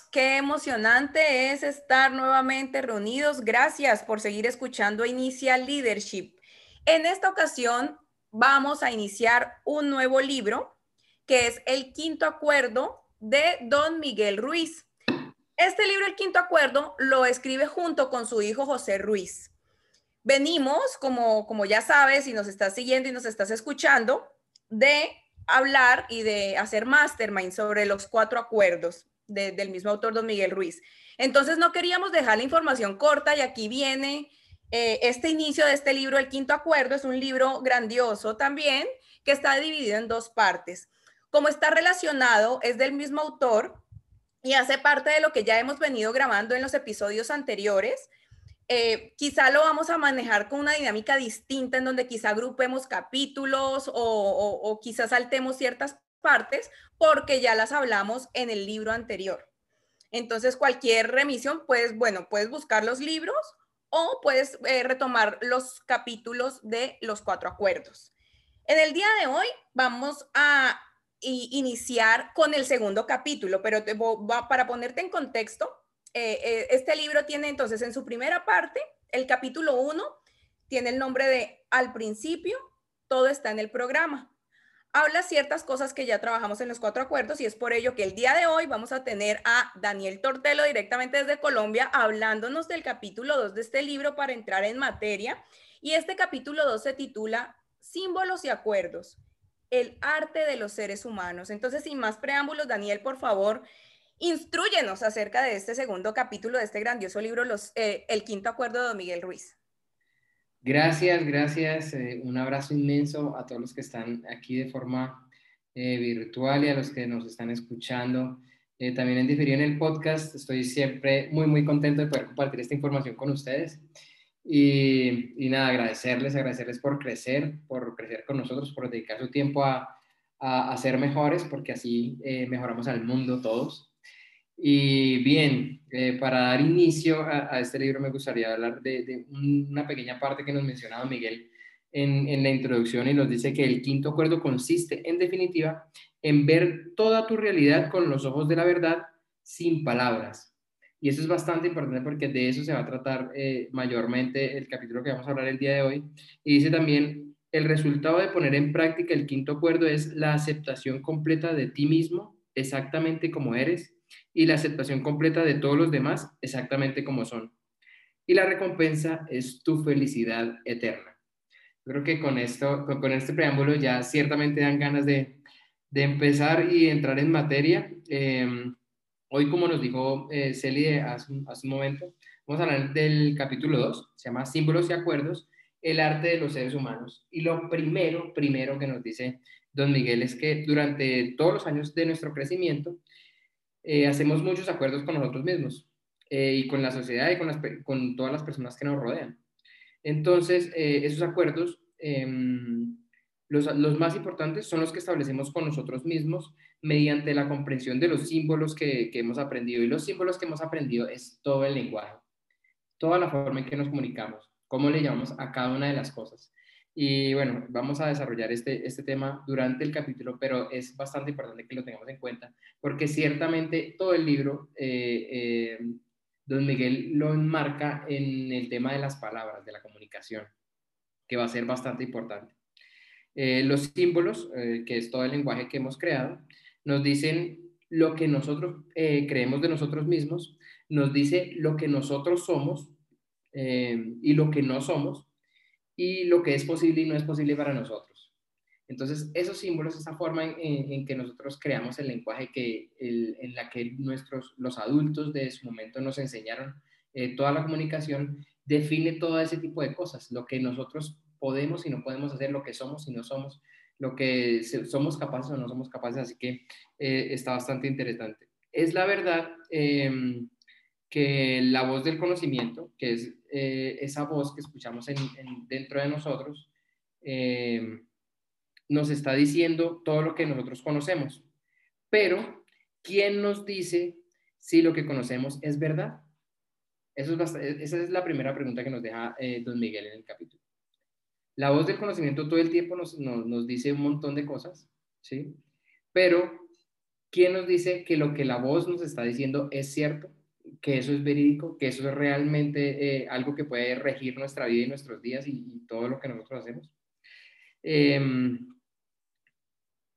Qué emocionante es estar nuevamente reunidos. Gracias por seguir escuchando Inicial Leadership. En esta ocasión vamos a iniciar un nuevo libro que es El Quinto Acuerdo de Don Miguel Ruiz. Este libro, El Quinto Acuerdo, lo escribe junto con su hijo José Ruiz. Venimos, como, como ya sabes, y nos estás siguiendo y nos estás escuchando, de hablar y de hacer mastermind sobre los cuatro acuerdos del mismo autor, don Miguel Ruiz. Entonces no queríamos dejar la información corta y aquí viene eh, este inicio de este libro, El Quinto Acuerdo, es un libro grandioso también que está dividido en dos partes. Como está relacionado, es del mismo autor y hace parte de lo que ya hemos venido grabando en los episodios anteriores. Eh, quizá lo vamos a manejar con una dinámica distinta en donde quizá agrupemos capítulos o, o, quizás saltemos ciertas partes porque ya las hablamos en el libro anterior. Entonces, cualquier remisión, pues, bueno, puedes buscar los libros o puedes eh, retomar los capítulos de los cuatro acuerdos. En el día de hoy vamos a iniciar con el segundo capítulo, pero para ponerte en contexto, eh, eh, este libro tiene entonces en su primera parte, el capítulo 1, tiene el nombre de Al principio, todo está en el programa. Habla ciertas cosas que ya trabajamos en los cuatro acuerdos y es por ello que el día de hoy vamos a tener a Daniel Tortelo directamente desde Colombia hablándonos del capítulo 2 de este libro para entrar en materia. Y este capítulo 2 se titula Símbolos y Acuerdos, el arte de los seres humanos. Entonces, sin más preámbulos, Daniel, por favor, Instruyenos acerca de este segundo capítulo de este grandioso libro, los, eh, El Quinto Acuerdo de Miguel Ruiz. Gracias, gracias. Eh, un abrazo inmenso a todos los que están aquí de forma eh, virtual y a los que nos están escuchando. también en diferido en el podcast. Estoy siempre muy, muy contento de poder compartir esta información con ustedes. Y, nada, agradecerles, agradecerles por crecer, por crecer con nosotros, por dedicar su tiempo a, a, ser mejores, porque así mejoramos al mundo todos. Y bien, eh, para dar inicio a, este libro me gustaría hablar de, una pequeña parte que nos mencionaba Miguel en, la introducción y nos dice que el quinto acuerdo consiste, en definitiva, en ver toda tu realidad con los ojos de la verdad sin palabras. Y eso es bastante importante porque de eso se va a tratar eh, mayormente el capítulo que vamos a hablar el día de hoy. Y dice también, el resultado de poner en práctica el quinto acuerdo es la aceptación completa de ti mismo, exactamente como eres, y la aceptación completa de todos los demás exactamente como son. Y la recompensa es tu felicidad eterna. Creo que con esto, con, este preámbulo ya ciertamente dan ganas de, empezar y entrar en materia. Em, hoy, como nos dijo eh, Celi hace, hace, un momento, vamos a hablar del capítulo 2, se llama Símbolos y Acuerdos, el arte de los seres humanos. Y lo primero, primero que nos dice don Miguel es que durante todos los años de nuestro crecimiento, eh, hacemos muchos acuerdos con nosotros mismos eh, y con la sociedad y con, todas las personas que nos rodean. Entonces, eh, esos acuerdos, em, los, los, más importantes son los que establecemos con nosotros mismos mediante la comprensión de los símbolos que, que hemos aprendido. Y los símbolos que hemos aprendido es todo el lenguaje, toda la forma en que nos comunicamos, cómo le llamamos a cada una de las cosas. Y bueno, vamos a desarrollar este, este tema durante el capítulo, pero es bastante importante que lo tengamos en cuenta, porque ciertamente todo el libro, eh, eh, don Miguel lo enmarca en el tema de las palabras, de la comunicación, que va a ser bastante importante. Eh, los símbolos, que es todo el lenguaje que hemos creado, nos dicen lo que nosotros creemos de nosotros mismos, nos dice lo que nosotros somos y lo que no somos, y lo que es posible y no es posible para nosotros. Entonces, esos símbolos, esa forma en, que nosotros creamos el lenguaje que, en la que nuestros, los adultos de su momento nos enseñaron, eh, toda la comunicación, define todo ese tipo de cosas, lo que nosotros podemos y no podemos hacer, lo que somos y no somos, lo que somos capaces o no somos capaces, así que eh, está bastante interesante. Es la verdad em, que la voz del conocimiento, que es eh, esa voz que escuchamos dentro de nosotros, em, nos está diciendo todo lo que nosotros conocemos. Pero, ¿quién nos dice si lo que conocemos es verdad? Es esa es la primera pregunta que nos deja eh, don Miguel en el capítulo. La voz del conocimiento todo el tiempo nos, nos, dice un montón de cosas, ¿sí? Pero, ¿quién nos dice que lo que la voz nos está diciendo es cierto? Que eso es verídico, que eso es realmente eh, algo que puede regir nuestra vida y nuestros días y, todo lo que nosotros hacemos. Em,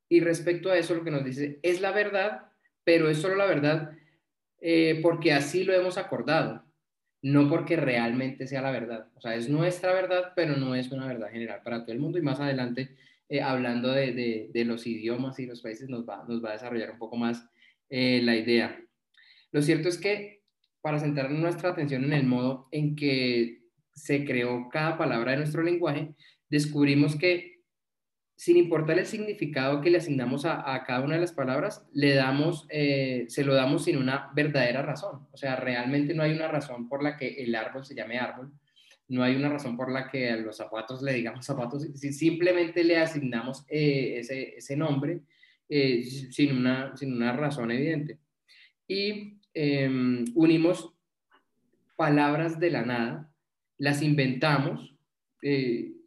y respecto a eso, lo que nos dice es la verdad, pero es solo la verdad eh, porque así lo hemos acordado no porque realmente sea la verdad. O sea, es nuestra verdad, pero no es una verdad general para todo el mundo. Y más adelante, eh, hablando de, los idiomas y los países, nos va, nos va a desarrollar un poco más la idea. Lo cierto es que para centrar nuestra atención en el modo en que se creó cada palabra de nuestro lenguaje, descubrimos que sin importar el significado que le asignamos a, cada una de las palabras, le damos, eh, se lo damos sin una verdadera razón. O sea, realmente no hay una razón por la que el árbol se llame árbol, no hay una razón por la que a los zapatos le digamos zapatos, si simplemente le asignamos eh, ese, nombre eh, sin, una, sin una razón evidente. Y em, unimos palabras de la nada, las inventamos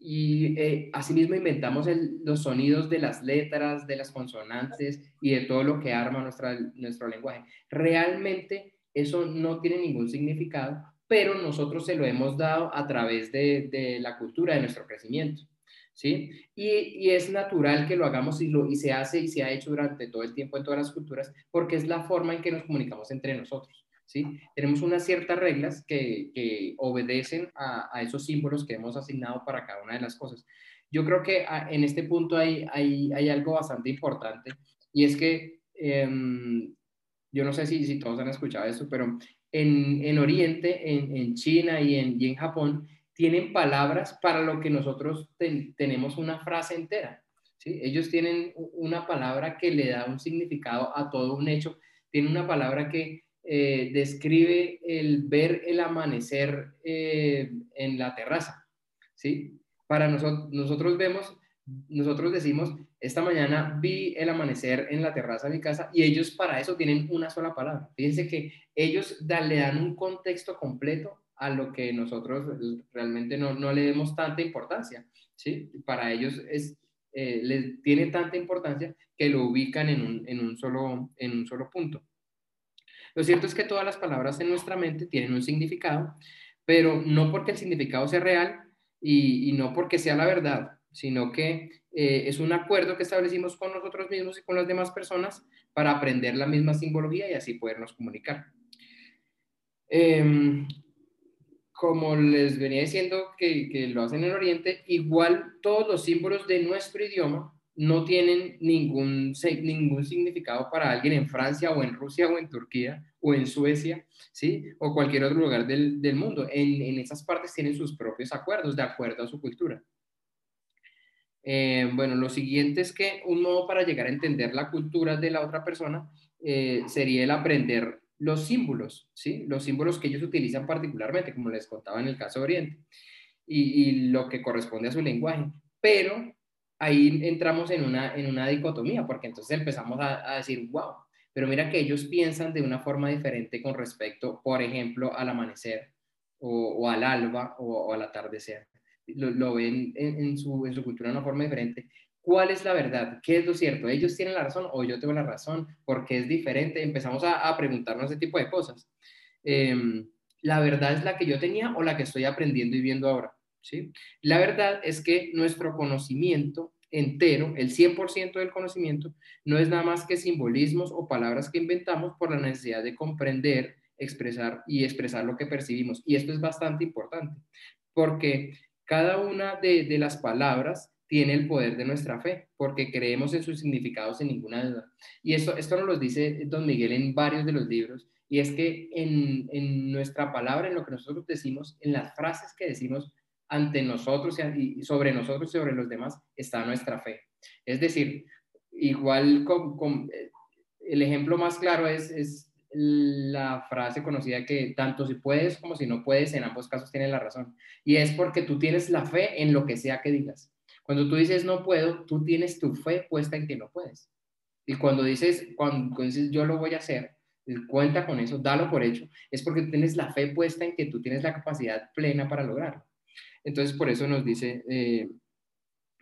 y eh, asimismo inventamos los sonidos de las letras, de las consonantes y de todo lo que arma nuestra, nuestro lenguaje. Realmente eso no tiene ningún significado, pero nosotros se lo hemos dado a través de, de la cultura, de nuestro crecimiento. ¿Sí? Y, y, es natural que lo hagamos y, lo, y se hace y se ha hecho durante todo el tiempo en todas las culturas porque es la forma en que nos comunicamos entre nosotros. ¿sí? Tenemos unas ciertas reglas que, obedecen a, esos símbolos que hemos asignado para cada una de las cosas. Yo creo que ah, en este punto hay, hay, algo bastante importante y es que em, yo no sé si, si, todos han escuchado esto, pero en, Oriente, en, China y en, en Japón, tienen palabras para lo que nosotros tenemos una frase entera. ¿sí? Ellos tienen una palabra que le da un significado a todo un hecho, tienen una palabra que eh, describe el ver el amanecer eh, en la terraza, ¿sí? Para nosotros, nosotros vemos, nosotros decimos, esta mañana vi el amanecer en la terraza de mi casa y ellos para eso tienen una sola palabra. Fíjense que ellos le dan un contexto completo a lo que nosotros realmente no, no le demos tanta importancia, ¿sí? Para ellos es, eh, les tiene tanta importancia que lo ubican en un, en un, solo, en un solo punto. Lo cierto es que todas las palabras en nuestra mente tienen un significado, pero no porque el significado sea real y, no porque sea la verdad, sino que eh, es un acuerdo que establecimos con nosotros mismos y con las demás personas para aprender la misma simbología y así podernos comunicar. Em, como les venía diciendo que, que, lo hacen en Oriente, igual todos los símbolos de nuestro idioma no tienen ningún, ningún significado para alguien en Francia o en Rusia o en Turquía o en Suecia, ¿sí? O cualquier otro lugar del, del mundo. En, en, esas partes tienen sus propios acuerdos de acuerdo a su cultura. Eh, bueno, lo siguiente es que un modo para llegar a entender la cultura de la otra persona eh, sería el aprender los símbolos, ¿sí? Los símbolos que ellos utilizan particularmente, como les contaba en el caso de Oriente, y, lo que corresponde a su lenguaje. Pero ahí entramos en una, en una dicotomía, porque entonces empezamos a, decir, wow, pero mira que ellos piensan de una forma diferente con respecto, por ejemplo, al amanecer o, al alba o, al atardecer. Lo, ven en, su, en su cultura de una forma diferente. ¿Cuál es la verdad? ¿Qué es lo cierto? ¿Ellos tienen la razón o yo tengo la razón? ¿Por qué es diferente? Empezamos a, preguntarnos ese tipo de cosas. Em, ¿La verdad es la que yo tenía o la que estoy aprendiendo y viendo ahora? ¿sí? La verdad es que nuestro conocimiento entero, el 100% del conocimiento, no es nada más que simbolismos o palabras que inventamos por la necesidad de comprender, expresar y expresar lo que percibimos. Y esto es bastante importante, porque cada una de, las palabras tiene el poder de nuestra fe, porque creemos en sus significados sin ninguna duda. Y esto, esto nos lo dice don Miguel en varios de los libros, y es que en, en nuestra palabra, en lo que nosotros decimos, en las frases que decimos, ante nosotros y sobre nosotros y sobre los demás está nuestra fe. Es decir, igual con, eh, el ejemplo más claro es, es la frase conocida que tanto si puedes como si no puedes, en ambos casos tienes la razón. Y es porque tú tienes la fe en lo que sea que digas. Cuando tú dices no puedo, tú tienes tu fe puesta en que no puedes. Y cuando dices, cuando, dices yo lo voy a hacer, cuenta con eso, dalo por hecho, es porque tienes la fe puesta en que tú tienes la capacidad plena para lograrlo. Entonces, por eso nos dice eh,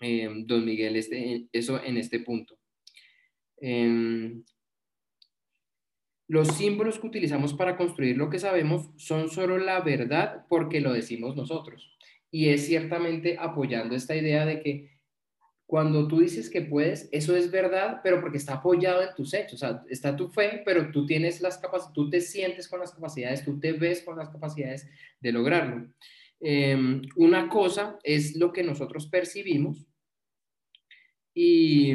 eh, don Miguel este, eso en este punto. Em, los símbolos que utilizamos para construir lo que sabemos son solo la verdad porque lo decimos nosotros. Y es ciertamente apoyando esta idea de que cuando tú dices que puedes, eso es verdad, pero porque está apoyado en tus hechos. O sea, está tu fe, pero tú tienes las capacidades, tú te sientes con las capacidades, tú te ves con las capacidades de lograrlo. Em, una cosa es lo que nosotros percibimos y,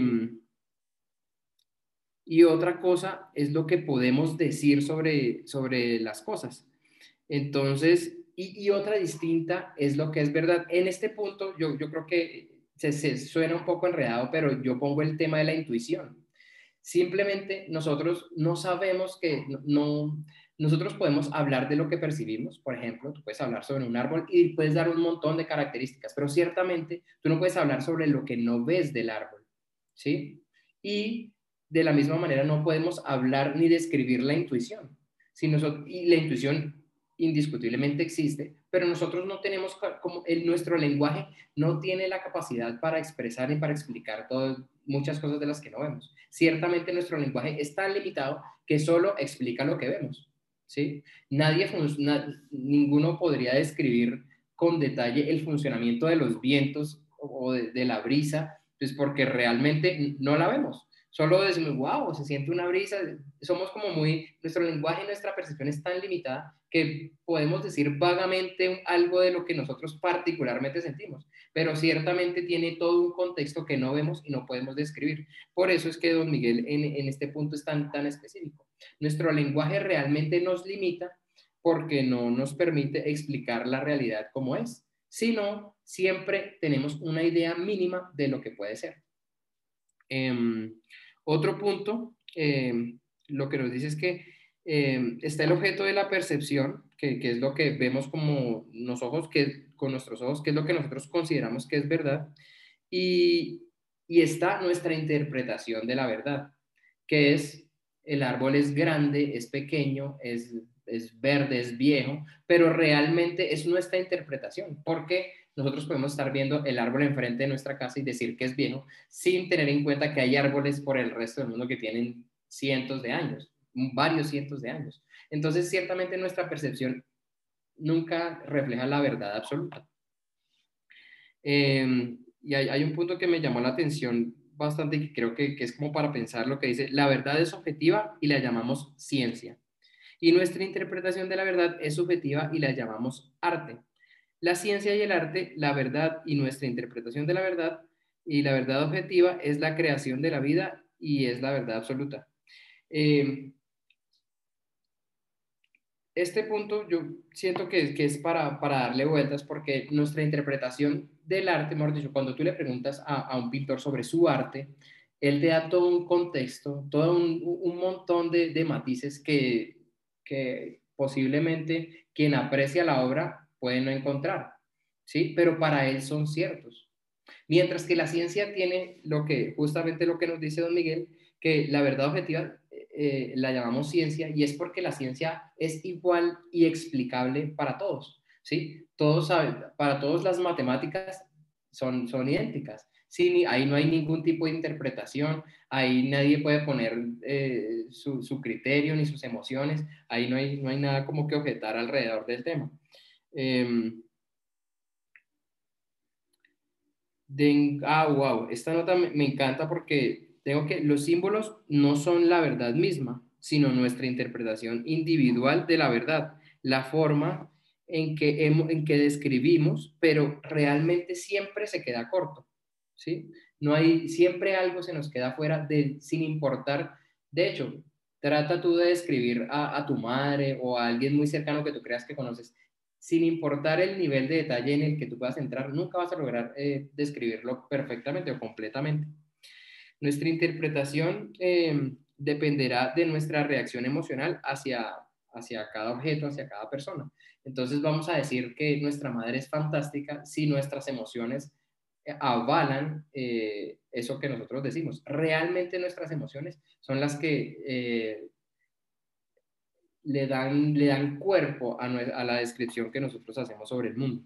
y otra cosa es lo que podemos decir sobre, sobre las cosas. Entonces, y, otra distinta es lo que es verdad. En este punto, yo, yo creo que se, suena un poco enredado, pero yo pongo el tema de la intuición. Simplemente nosotros no sabemos que no, nosotros podemos hablar de lo que percibimos, por ejemplo, tú puedes hablar sobre un árbol y puedes dar un montón de características, pero ciertamente tú no puedes hablar sobre lo que no ves del árbol, ¿sí? Y de la misma manera no podemos hablar ni describir la intuición. Si nosotros, y la intuición indiscutiblemente existe, pero nosotros no tenemos, como el, nuestro lenguaje no tiene la capacidad para expresar ni para explicar todo, muchas cosas de las que no vemos. Ciertamente nuestro lenguaje es tan limitado que solo explica lo que vemos, ¿sí? Nadie, ninguno podría describir con detalle el funcionamiento de los vientos o de, la brisa, pues porque realmente no la vemos. Solo decimos, wow, se siente una brisa. Somos como muy, nuestro lenguaje y nuestra percepción es tan limitada que podemos decir vagamente algo de lo que nosotros particularmente sentimos, pero ciertamente tiene todo un contexto que no vemos y no podemos describir. Por eso es que don Miguel en, este punto es tan, tan específico. Nuestro lenguaje realmente nos limita porque no nos permite explicar la realidad como es, sino siempre tenemos una idea mínima de lo que puede ser. Em, otro punto, em, lo que nos dice es que em, está el objeto de la percepción, que, es lo que vemos con nuestros ojos, que es lo que nosotros consideramos que es verdad, y, está nuestra interpretación de la verdad, que es el árbol es grande, es pequeño, es verde, es viejo, pero realmente es nuestra interpretación, porque nosotros podemos estar viendo el árbol enfrente de nuestra casa y decir que es viejo sin tener en cuenta que hay árboles por el resto del mundo que tienen cientos de años, varios cientos de años. Entonces, ciertamente nuestra percepción nunca refleja la verdad absoluta. Em, y hay, un punto que me llamó la atención bastante y que creo que, que es como para pensar lo que dice, la verdad es objetiva y la llamamos ciencia. Y nuestra interpretación de la verdad es subjetiva y la llamamos arte la ciencia y el arte, la verdad y nuestra interpretación de la verdad, y la verdad objetiva es la creación de la vida y es la verdad absoluta. Eh, este punto yo siento que, es para, darle vueltas porque nuestra interpretación del arte, mejor dicho, cuando tú le preguntas a, un pintor sobre su arte, él te da todo un contexto, todo un, montón de, de matices que, que posiblemente quien aprecia la obra puede no encontrar, ¿sí? Pero para él son ciertos. Mientras que la ciencia tiene lo que, justamente lo que nos dice don Miguel, que la verdad objetiva eh, la llamamos ciencia y es porque la ciencia es igual y explicable para todos, ¿sí? Todos saben, para todos las matemáticas son, son idénticas. Sí, ahí no hay ningún tipo de interpretación, ahí nadie puede poner eh, su, su, criterio ni sus emociones, ahí no hay, no hay nada como que objetar alrededor del tema. Em, ah, wow, esta nota me, encanta porque tengo que los símbolos no son la verdad misma, sino nuestra interpretación individual de la verdad, la forma en que, en que describimos, pero realmente siempre se queda corto, ¿sí? No hay, siempre algo se nos queda fuera de, sin importar. De hecho, trata tú de describir a, a tu madre o a alguien muy cercano que tú creas que conoces sin importar el nivel de detalle en el que tú puedas entrar, nunca vas a lograr eh, describirlo perfectamente o completamente. Nuestra interpretación eh, dependerá de nuestra reacción emocional hacia, hacia cada objeto, hacia cada persona. Entonces vamos a decir que nuestra madre es fantástica si nuestras emociones eh, avalan eso que nosotros decimos. Realmente nuestras emociones son las que le dan, le dan cuerpo a, la descripción que nosotros hacemos sobre el mundo.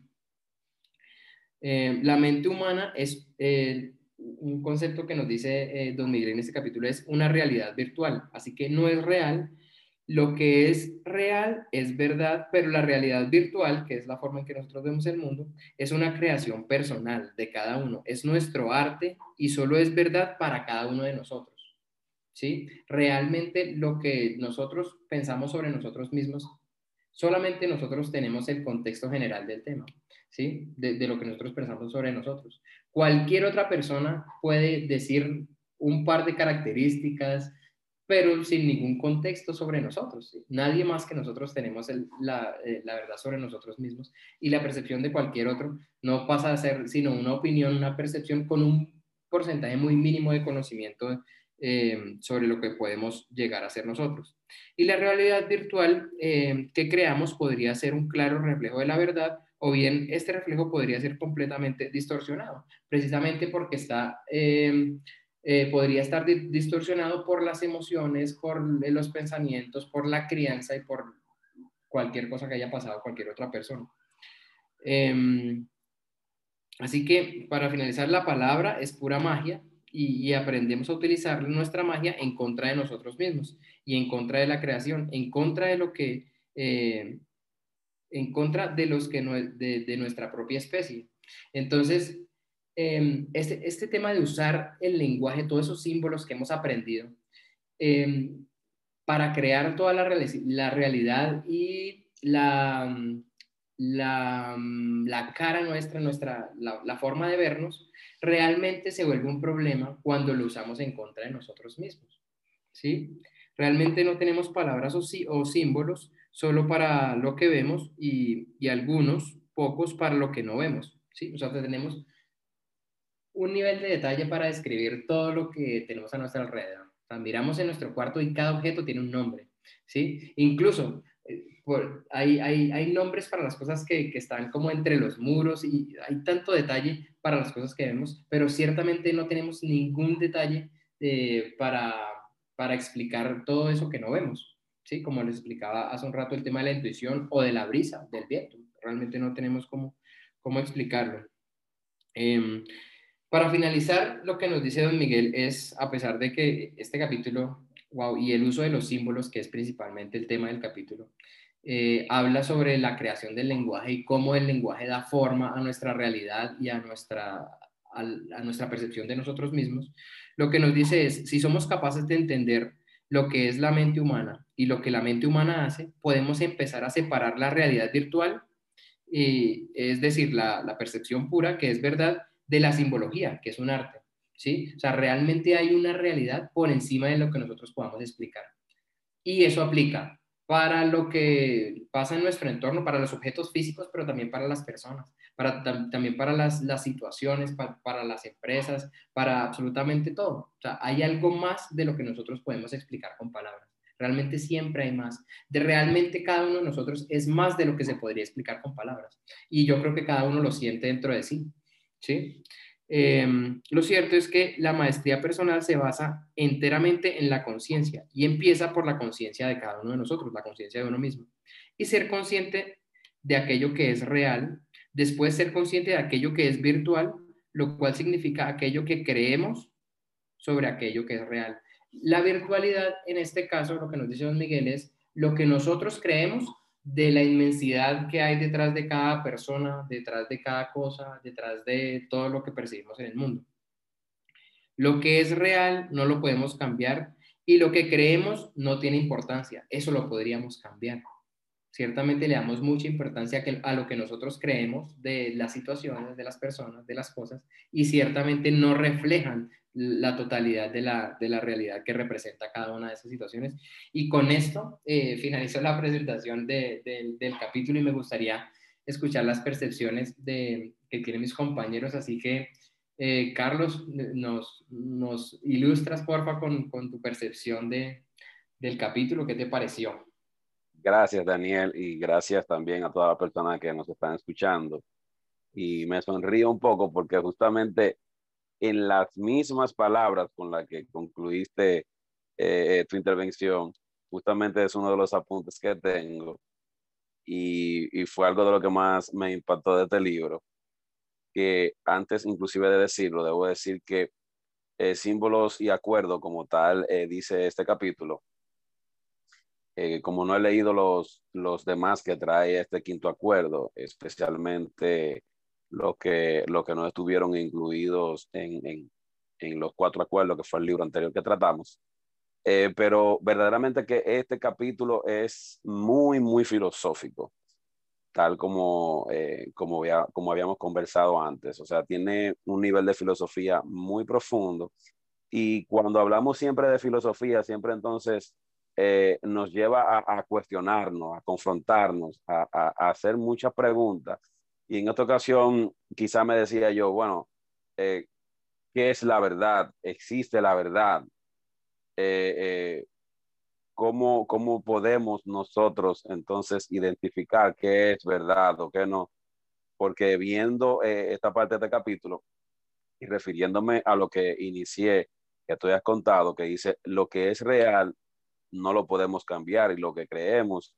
Eh, la mente humana es eh, un concepto que nos dice eh, Don Miguel en este capítulo, es una realidad virtual, así que no es real. Lo que es real es verdad, pero la realidad virtual, que es la forma en que nosotros vemos el mundo, es una creación personal de cada uno, es nuestro arte y solo es verdad para cada uno de nosotros. ¿sí? Realmente lo que nosotros pensamos sobre nosotros mismos, solamente nosotros tenemos el contexto general del tema, ¿sí? De, lo que nosotros pensamos sobre nosotros. Cualquier otra persona puede decir un par de características, pero sin ningún contexto sobre nosotros. Nadie más que nosotros tenemos la, eh, la, verdad sobre nosotros mismos y la percepción de cualquier otro no pasa a ser sino una opinión, una percepción con un porcentaje muy mínimo de conocimiento eh, sobre lo que podemos llegar a ser nosotros. Y la realidad virtual eh, que creamos podría ser un claro reflejo de la verdad o bien este reflejo podría ser completamente distorsionado, precisamente porque está, eh, podría estar distorsionado por las emociones, por los pensamientos, por la crianza y por cualquier cosa que haya pasado a cualquier otra persona. Em, así que para finalizar, la palabra es pura magia y, aprendemos a utilizar nuestra magia en contra de nosotros mismos y en contra de la creación, en contra de lo que, eh, en contra de los que de, nuestra propia especie. Entonces, em, este, este, tema de usar el lenguaje, todos esos símbolos que hemos aprendido, em, para crear toda la, la realidad y la, la, la, cara nuestra, nuestra la, forma de vernos, realmente se vuelve un problema cuando lo usamos en contra de nosotros mismos. ¿sí? Realmente no tenemos palabras o, o símbolos solo para lo que vemos y, y, algunos, pocos, para lo que no vemos. ¿sí? O sea, tenemos un nivel de detalle para describir todo lo que tenemos a nuestro alrededor. O miramos en nuestro cuarto y cada objeto tiene un nombre. ¿sí? Incluso hay, hay, hay, nombres para las cosas que, que, están como entre los muros y hay tanto detalle para las cosas que vemos, pero ciertamente no tenemos ningún detalle eh, para, para explicar todo eso que no vemos. ¿sí? Como les explicaba hace un rato el tema de la intuición o de la brisa, del viento. Realmente no tenemos cómo, cómo explicarlo. Em, para finalizar, lo que nos dice don Miguel es, a pesar de que este capítulo, wow, y el uso de los símbolos, que es principalmente el tema del capítulo, eh, habla sobre la creación del lenguaje y cómo el lenguaje da forma a nuestra realidad y a nuestra, a, nuestra percepción de nosotros mismos, lo que nos dice es, si somos capaces de entender lo que es la mente humana y lo que la mente humana hace, podemos empezar a separar la realidad virtual, y, es decir, la, la percepción pura, que es verdad, de la simbología, que es un arte. ¿sí? O sea, realmente hay una realidad por encima de lo que nosotros podamos explicar. Y eso aplica para lo que pasa en nuestro entorno, para los objetos físicos, pero también para las personas, para, también para las, las situaciones, para las empresas, para absolutamente todo. O sea, hay algo más de lo que nosotros podemos explicar con palabras. Realmente siempre hay más. De realmente cada uno de nosotros es más de lo que se podría explicar con palabras. Y yo creo que cada uno lo siente dentro de sí. ¿Sí? Em, lo cierto es que la maestría personal se basa enteramente en la conciencia y empieza por la conciencia de cada uno de nosotros, la conciencia de uno mismo. Y ser consciente de aquello que es real, después ser consciente de aquello que es virtual, lo cual significa aquello que creemos sobre aquello que es real. La virtualidad, en este caso, lo que nos dice don Miguel es lo que nosotros creemos de la inmensidad que hay detrás de cada persona, detrás de cada cosa, detrás de todo lo que percibimos en el mundo. Lo que es real no lo podemos cambiar y lo que creemos no tiene importancia. Eso lo podríamos cambiar. Ciertamente le damos mucha importancia a lo que nosotros creemos de las situaciones, de las personas, de las cosas, y ciertamente no reflejan la totalidad de la, de la, realidad que representa cada una de esas situaciones. Y con esto eh, finalizo la presentación del capítulo y me gustaría escuchar las percepciones de, que tienen mis compañeros. Así que, eh, Carlos, nos, nos ilustras, porfa, con, con tu percepción de, del capítulo. ¿Qué te pareció? Gracias, Daniel, y gracias también a todas las personas que nos están escuchando. Y me sonrío un poco porque justamente en las mismas palabras con las que concluiste eh, tu intervención, justamente es uno de los apuntes que tengo. Y, y, fue algo de lo que más me impactó de este libro, que antes inclusive de decirlo, debo decir que eh, símbolos y acuerdo como tal eh, dice este capítulo, eh, como no he leído los, los demás que trae este quinto acuerdo, especialmente lo que, lo que no estuvieron incluidos en, en, los cuatro acuerdos, que fue el libro anterior que tratamos, eh, pero verdaderamente que este capítulo es muy, muy filosófico, tal como, eh, como, como habíamos conversado antes. O sea, tiene un nivel de filosofía muy profundo. Y cuando hablamos siempre de filosofía, siempre entonces eh, nos lleva a, cuestionarnos, a confrontarnos, a, hacer muchas preguntas. Y en esta ocasión quizá me decía yo, bueno, ¿qué es la verdad? ¿Existe la verdad? Eh, eh, ¿cómo, ¿cómo podemos nosotros entonces identificar qué es verdad o qué no? Porque viendo eh, esta parte de este capítulo y refiriéndome a lo que inicié, que tú has contado, que dice, lo que es real no lo podemos cambiar y lo que creemos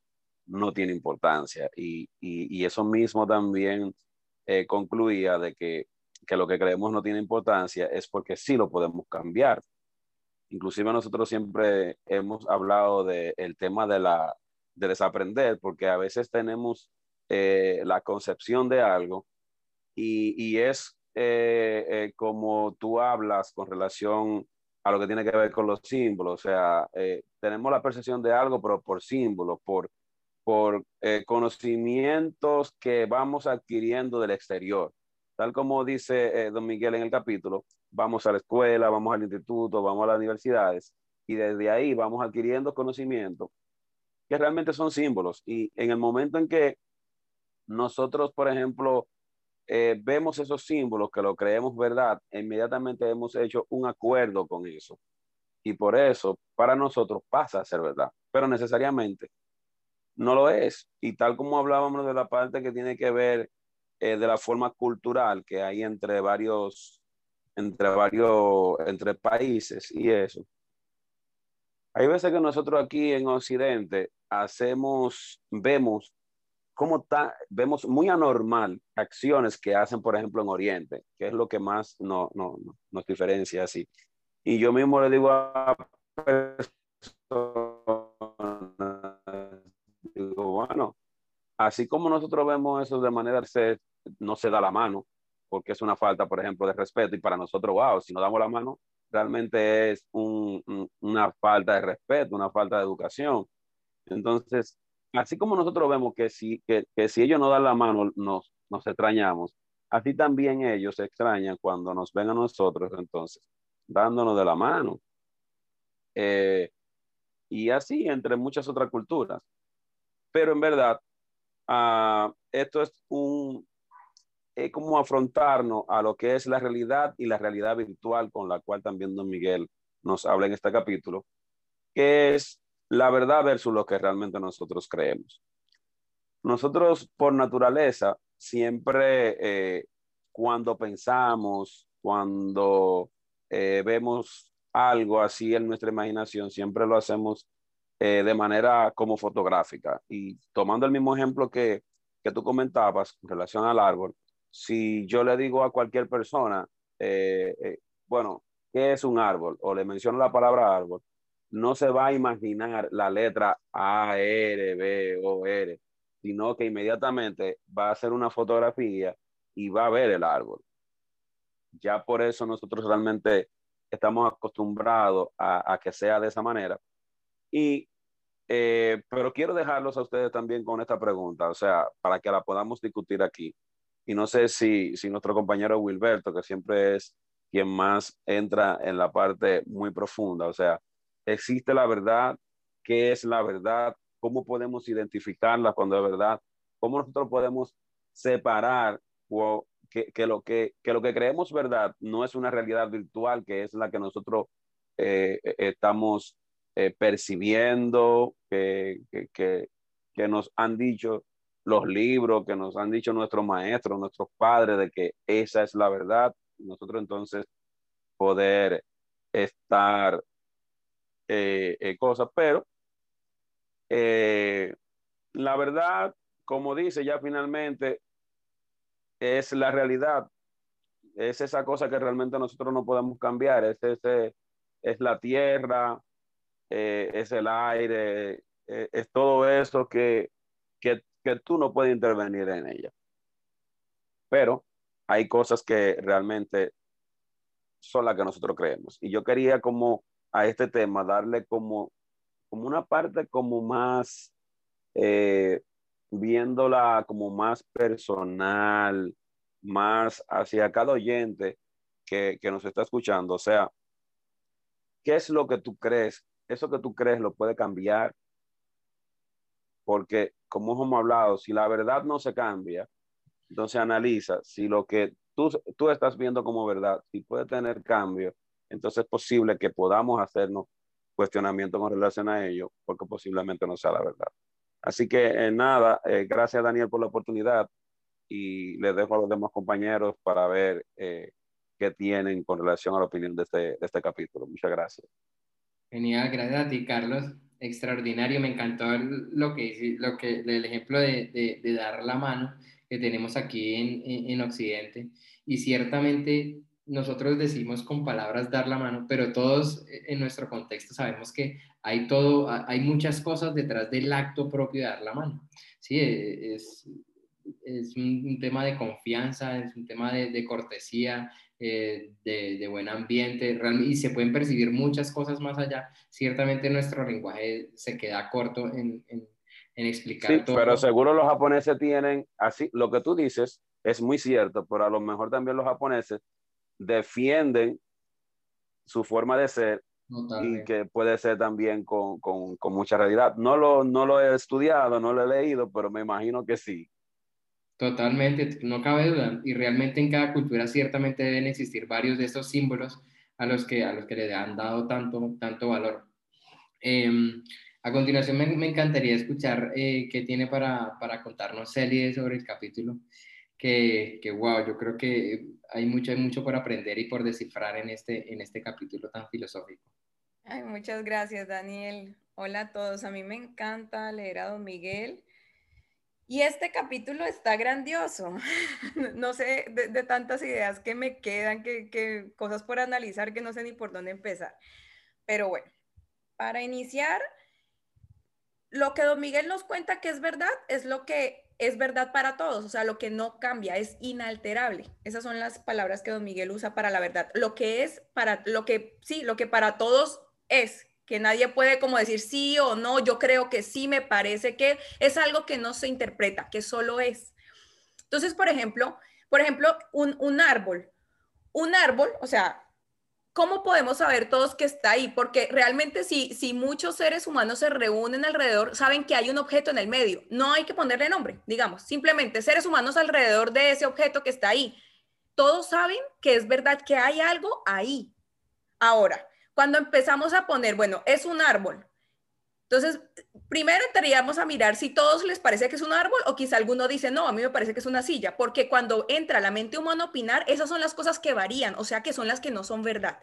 no tiene importancia. Y, y, eso mismo también concluía de que, que lo que creemos no tiene importancia es porque sí lo podemos cambiar. Inclusive nosotros siempre hemos hablado del el tema de, la, de desaprender, porque a veces tenemos eh, la concepción de algo y, y es eh, eh, como tú hablas con relación a lo que tiene que ver con los símbolos. O sea, tenemos la percepción de algo, pero por símbolos, por, por conocimientos que vamos adquiriendo del exterior. Tal como dice don Miguel en el capítulo, vamos a la escuela, vamos al instituto, vamos a las universidades y desde ahí vamos adquiriendo conocimiento que realmente son símbolos. Y en el momento en que nosotros, por ejemplo, eh, vemos esos símbolos que lo creemos verdad, inmediatamente hemos hecho un acuerdo con eso. Y por eso, para nosotros pasa a ser verdad, pero necesariamente no lo es. Y tal como hablábamos de la parte que tiene que ver eh, de la forma cultural que hay entre varios entre varios, entre países y eso. Hay veces que nosotros aquí en Occidente hacemos, vemos cómo está, vemos muy anormal acciones que hacen, por ejemplo, en Oriente, que es lo que más no, no, nos diferencia así. Y yo mismo le digo a digo, bueno, así como nosotros vemos eso de manera, no se da la mano, porque es una falta, por ejemplo, de respeto y para nosotros, wow, si no damos la mano, realmente es un, una falta de respeto, una falta de educación. Entonces, así como nosotros vemos que si, que, si ellos no dan la mano, nos, nos extrañamos, así también ellos se extrañan cuando nos ven a nosotros, entonces, dándonos de la mano. Eh, y así entre muchas otras culturas. Pero en verdad, uh, esto es un, es como afrontarnos a lo que es la realidad y la realidad virtual con la cual también don Miguel nos habla en este capítulo, que es la verdad versus lo que realmente nosotros creemos. Nosotros por naturaleza siempre eh, cuando pensamos, cuando eh, vemos algo así en nuestra imaginación, siempre lo hacemos eh, de manera como fotográfica. Y tomando el mismo ejemplo que, que tú comentabas en relación al árbol, si yo le digo a cualquier persona, eh, eh, bueno, ¿qué es un árbol? O le menciono la palabra árbol, no se va a imaginar la letra A, R, B o R, sino que inmediatamente va a hacer una fotografía y va a ver el árbol. Ya por eso nosotros realmente estamos acostumbrados a, que sea de esa manera. Y, eh, pero quiero dejarlos a ustedes también con esta pregunta, o sea, para que la podamos discutir aquí. Y no sé si, si nuestro compañero Wilberto, que siempre es quien más entra en la parte muy profunda, o sea, ¿existe la verdad? ¿Qué es la verdad? ¿Cómo podemos identificarla cuando es verdad? ¿Cómo nosotros podemos separar que, lo que, lo que creemos verdad no es una realidad virtual, que es la que nosotros eh, eh, estamos eh, percibiendo, que, que, que, nos han dicho los libros, que nos han dicho nuestros maestros, nuestros padres, de que esa es la verdad. Nosotros entonces poder estar cosas, pero la verdad, como dice ya finalmente, es la realidad. Es esa cosa que realmente nosotros no podemos cambiar. Es, es la tierra, eh, es el aire, eh, es todo eso que, que, que tú no puedes intervenir en ella. Pero hay cosas que realmente son las que nosotros creemos. Y yo quería como a este tema darle como, como una parte como más eh, viéndola como más personal, más hacia cada oyente que, que nos está escuchando. O sea, ¿qué es lo que tú crees? Eso que tú crees lo puede cambiar. Porque, como hemos hablado, si la verdad no se cambia, entonces analiza si lo que tú, tú estás viendo como verdad, si puede tener cambio, entonces es posible que podamos hacernos cuestionamiento con relación a ello, porque posiblemente no sea la verdad. Así que eh, nada, eh, gracias Daniel por la oportunidad y les dejo a los demás compañeros para ver eh, qué tienen con relación a la opinión de este, de este capítulo. Muchas gracias. Genial, gracias a ti Carlos. Extraordinario, me encantó lo que, lo que, el ejemplo de, de, dar la mano que tenemos aquí en, en, en Occidente. Y ciertamente nosotros decimos con palabras dar la mano, pero todos en nuestro contexto sabemos que hay todo, hay muchas cosas detrás del acto propio de dar la mano. Sí, e, es, es un, tema de confianza, es un tema de, cortesía, eh, de, buen ambiente, y se pueden percibir muchas cosas más allá. Ciertamente nuestro lenguaje se queda corto en, en, explicar sí, Pero seguro los japoneses tienen, así, lo que tú dices es muy cierto, pero a lo mejor también los japoneses defienden su forma de ser y que puede ser también con, con, con, mucha realidad. No lo, no lo he estudiado, no lo he leído, pero me imagino que sí. Totalmente, no cabe duda. Y realmente en cada cultura ciertamente deben existir varios de estos símbolos a los que, a los que le han dado tanto, tanto valor. Em, a continuación me, encantaría escuchar eh, qué tiene para, para contarnos Celie sobre el capítulo que, que, wow, yo creo que hay mucho, hay mucho por aprender y por descifrar en este, en este capítulo tan filosófico. Ay, muchas gracias, Daniel. Hola a todos. A mí me encanta leer a Don Miguel. Y este capítulo está grandioso. no sé, de, tantas ideas que me quedan, que, cosas por analizar que no sé ni por dónde empezar. Pero bueno, para iniciar, lo que Don Miguel nos cuenta que es verdad es lo que es verdad para todos, o sea, lo que no cambia es inalterable. Esas son las palabras que don Miguel usa para la verdad. Lo que es para, lo que, sí, lo que para todos es, que nadie puede como decir sí o no, yo creo que sí, me parece que es algo que no se interpreta, que solo es. Entonces, por ejemplo, por ejemplo, un, un árbol. Un árbol, o sea, ¿cómo podemos saber todos que está ahí? Porque realmente si, si muchos seres humanos se reúnen alrededor, saben que hay un objeto en el medio. No hay que ponerle nombre, digamos, simplemente seres humanos alrededor de ese objeto que está ahí. Todos saben que es verdad que hay algo ahí. Ahora, cuando empezamos a poner, bueno, es un árbol. Entonces, primero entraríamos a mirar si todos les parece que es un árbol o quizá alguno dice, no, a mí me parece que es una silla, porque cuando entra la mente humana a opinar, esas son las cosas que varían, o sea que son las que no son verdad.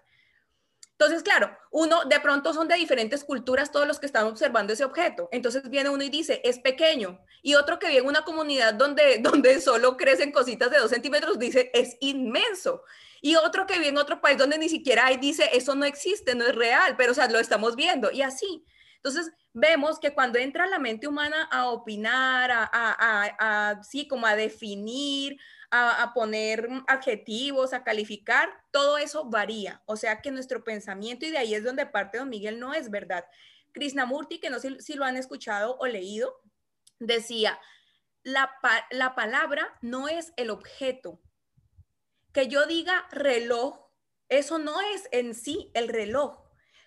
Entonces, claro, uno de pronto son de diferentes culturas todos los que están observando ese objeto. Entonces viene uno y dice, es pequeño. Y otro que vive en una comunidad donde, donde solo crecen cositas de dos centímetros dice, es inmenso. Y otro que vive en otro país donde ni siquiera hay dice, eso no existe, no es real, pero o sea, lo estamos viendo. Y así. Entonces, vemos que cuando entra la mente humana a opinar, a, a, a, sí, como a definir, a, poner adjetivos, a calificar, todo eso varía. O sea que nuestro pensamiento, y de ahí es donde parte Don Miguel, no es verdad. Krishnamurti, que no sé si lo han escuchado o leído, decía, la, la palabra no es el objeto. Que yo diga reloj, eso no es en sí el reloj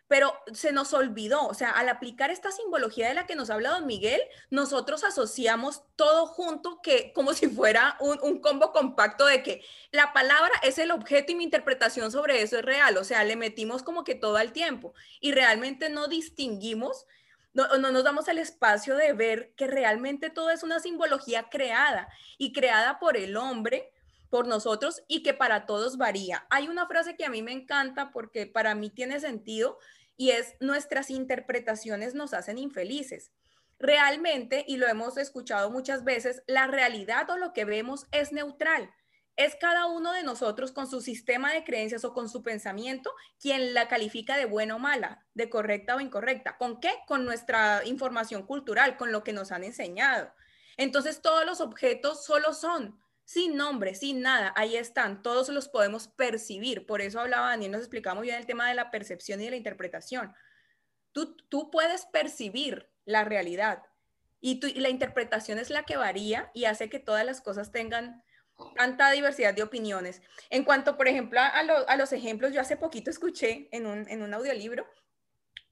pero se nos olvidó, o sea, al aplicar esta simbología de la que nos habla don Miguel, nosotros asociamos todo junto que como si fuera un, combo compacto de que la palabra es el objeto y mi interpretación sobre eso es real, o sea, le metimos como que todo al tiempo y realmente no distinguimos, no, no nos damos el espacio de ver que realmente todo es una simbología creada y creada por el hombre por nosotros y que para todos varía. Hay una frase que a mí me encanta porque para mí tiene sentido y es nuestras interpretaciones nos hacen infelices. Realmente, y lo hemos escuchado muchas veces, la realidad o lo que vemos es neutral. Es cada uno de nosotros con su sistema de creencias o con su pensamiento quien la califica de buena o mala, de correcta o incorrecta. ¿Con qué? Con nuestra información cultural, con lo que nos han enseñado. Entonces todos los objetos solo son, sin nombre, sin nada, ahí están, todos los podemos percibir. Por eso hablaba Daniel, nos explicaba bien el tema de la percepción y de la interpretación. Tú, tú puedes percibir la realidad y, la interpretación es la que varía y hace que todas las cosas tengan tanta diversidad de opiniones. En cuanto, por ejemplo, a, a los ejemplos, yo hace poquito escuché en un, en un audiolibro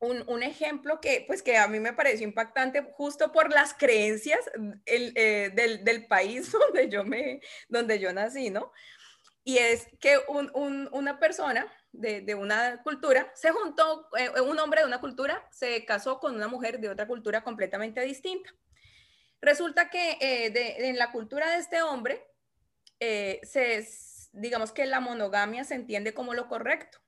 un, ejemplo que, pues, que a mí me pareció impactante justo por las creencias eh, del, país donde yo, me, donde yo nací, ¿no? Y es que una persona de, una cultura se juntó, eh, un hombre de una cultura se casó con una mujer de otra cultura completamente distinta. Resulta que eh, en la cultura de este hombre, se, digamos que la monogamia se entiende como lo correcto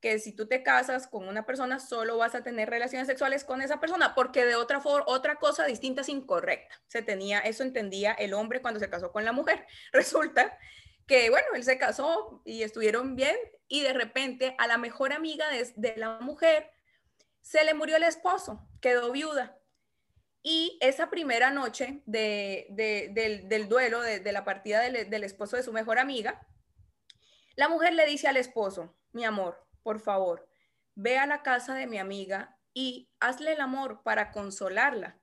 que si tú te casas con una persona solo vas a tener relaciones sexuales con esa persona porque de otra forma otra cosa distinta es incorrecta. Se tenía eso entendía el hombre cuando se casó con la mujer. Resulta que bueno, él se casó y estuvieron bien y de repente a la mejor amiga de, la mujer se le murió el esposo, quedó viuda. Y esa primera noche de, de, del, duelo, de, la partida del esposo de su mejor amiga, la mujer le dice al esposo, mi amor, por favor, ve a la casa de mi amiga y hazle el amor para consolarla.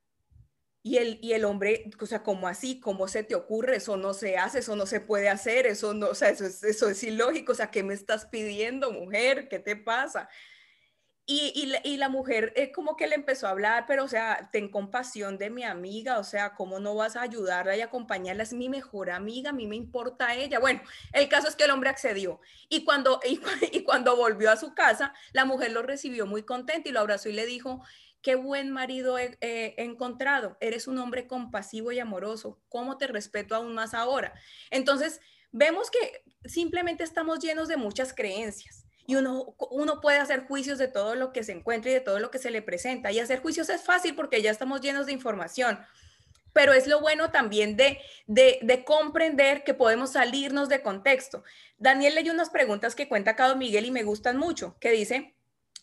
Y el, y el hombre, o sea, como así? ¿Cómo se te ocurre? Eso no se hace, eso no se puede hacer, eso no, o sea, eso es, eso es ilógico, o sea, ¿qué me estás pidiendo, mujer? ¿Qué te pasa? Y, la, mujer como que le empezó a hablar, pero o sea, ten compasión de mi amiga, o sea, ¿cómo no vas a ayudarla y acompañarla? Es mi mejor amiga, a mí me importa ella. Bueno, el caso es que el hombre accedió y cuando, y, cuando volvió a su casa, la mujer lo recibió muy contenta y lo abrazó y le dijo, qué buen marido he, he encontrado, eres un hombre compasivo y amoroso, ¿cómo te respeto aún más ahora? Entonces, vemos que simplemente estamos llenos de muchas creencias y uno, uno puede hacer juicios de todo lo que se encuentra y de todo lo que se le presenta. Y hacer juicios es fácil porque ya estamos llenos de información, pero es lo bueno también de, de, comprender que podemos salirnos de contexto. Daniel leyó unas preguntas que cuenta acá Miguel y me gustan mucho, que dice,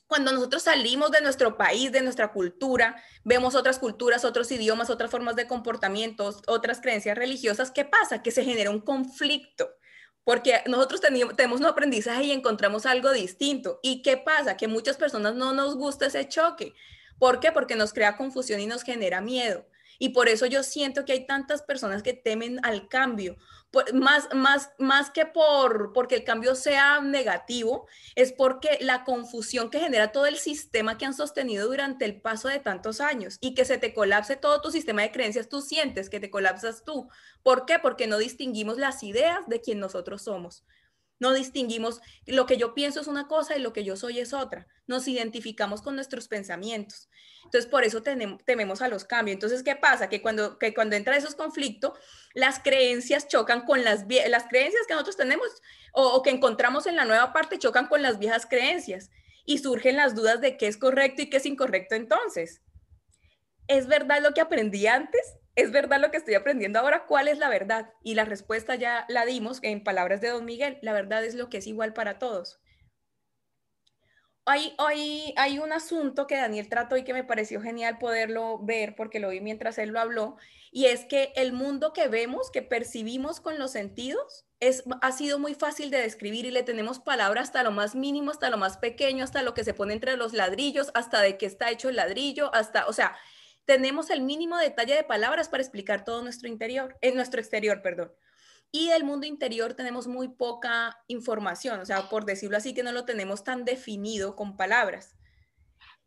cuando nosotros salimos de nuestro país, de nuestra cultura, vemos otras culturas, otros idiomas, otras formas de comportamientos, otras creencias religiosas, ¿qué pasa? Que se genera un conflicto porque nosotros tenemos un aprendizaje y encontramos algo distinto. ¿Y qué pasa? Que muchas personas no nos gusta ese choque. ¿Por qué? Porque nos crea confusión y nos genera miedo. Y por eso yo siento que hay tantas personas que temen al cambio, más, más, más que por porque el cambio sea negativo, es porque la confusión que genera todo el sistema que han sostenido durante el paso de tantos años y que se te colapse todo tu sistema de creencias, tú sientes que te colapsas tú. ¿Por qué? Porque no distinguimos las ideas de quien nosotros somos. No distinguimos, lo que yo pienso es una cosa y lo que yo soy es otra. Nos identificamos con nuestros pensamientos. Entonces, por eso tememos a los cambios. Entonces, ¿qué pasa? Que cuando, que cuando entra esos conflictos, las creencias chocan con las, las creencias que nosotros tenemos o, o que encontramos en la nueva parte chocan con las viejas creencias y surgen las dudas de qué es correcto y qué es incorrecto entonces. ¿Es verdad lo que aprendí antes? ¿Es verdad lo que estoy aprendiendo ahora? ¿Cuál es la verdad? Y la respuesta ya la dimos en palabras de don Miguel. La verdad es lo que es igual para todos. Hay, hay, hay un asunto que Daniel trató y que me pareció genial poderlo ver porque lo vi mientras él lo habló, y es que el mundo que vemos, que percibimos con los sentidos, es, ha sido muy fácil de describir y le tenemos palabras hasta lo más mínimo, hasta lo más pequeño, hasta lo que se pone entre los ladrillos, hasta de qué está hecho el ladrillo, hasta, o sea, tenemos el mínimo detalle de palabras para explicar todo nuestro interior, en nuestro exterior, perdón. Y del mundo interior tenemos muy poca información, o sea, por decirlo así, que no lo tenemos tan definido con palabras.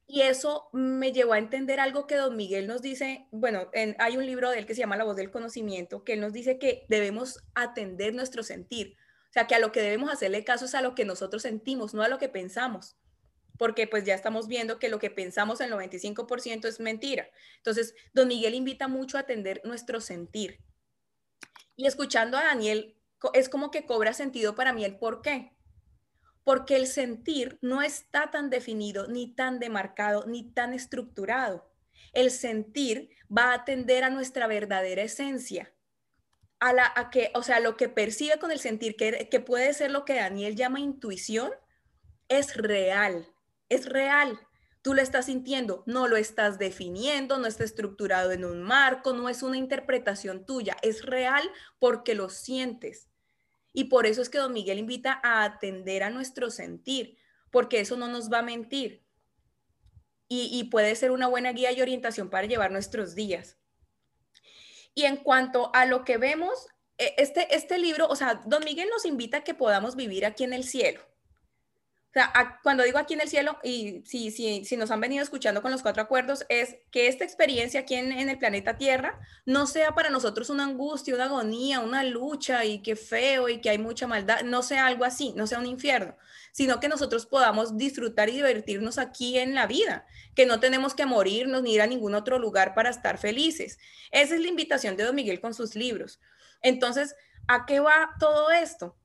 Y eso me llevó a entender algo que don Miguel nos dice, bueno, hay un libro de él que se llama La voz del conocimiento, que él nos dice que debemos atender nuestro sentir. O sea, que a lo que debemos hacerle caso es a lo que nosotros sentimos, no a lo que pensamos. Porque pues ya estamos viendo que lo que pensamos en el 95% es mentira. Entonces, don Miguel invita mucho a atender nuestro sentir. Y escuchando a Daniel, es como que cobra sentido para mí el por qué porque el sentir no está tan definido, ni tan demarcado, ni tan estructurado. El sentir va a atender a nuestra verdadera esencia, a, la, a que, o sea, lo que percibe con el sentir, que, que puede ser lo que Daniel llama intuición, es real, es real. Tú lo estás sintiendo, no lo estás definiendo, no está estructurado en un marco, no es una interpretación tuya, es real porque lo sientes. Y por eso es que don Miguel invita a atender a nuestro sentir, porque eso no nos va a mentir. Y, puede ser una buena guía y orientación para llevar nuestros días. Y en cuanto a lo que vemos, e, este, este libro, o sea, don Miguel nos invita a que podamos vivir aquí en el cielo sea, cuando digo aquí en el cielo, y si, si, si, nos han venido escuchando con los cuatro acuerdos, es que esta experiencia aquí en, en, el planeta Tierra no sea para nosotros una angustia, una agonía, una lucha y qué feo y que hay mucha maldad, no sea algo así, no sea un infierno, sino que nosotros podamos disfrutar y divertirnos aquí en la vida, que no tenemos que morirnos ni ir a ningún otro lugar para estar felices. Esa es la invitación de Don Miguel con sus libros. Entonces, ¿a qué va todo esto?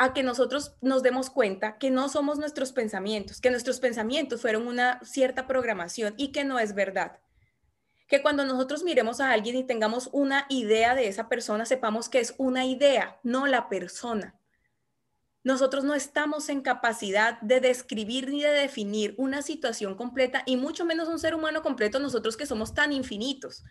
A que nosotros nos demos cuenta que no somos nuestros pensamientos, que nuestros pensamientos fueron una cierta programación y que no es verdad. Que cuando nosotros miremos a alguien y tengamos una idea de esa persona, sepamos que es una idea, no la persona. Nosotros no estamos en capacidad de describir ni de definir una situación completa y mucho menos un ser humano completo nosotros que somos tan infinitos.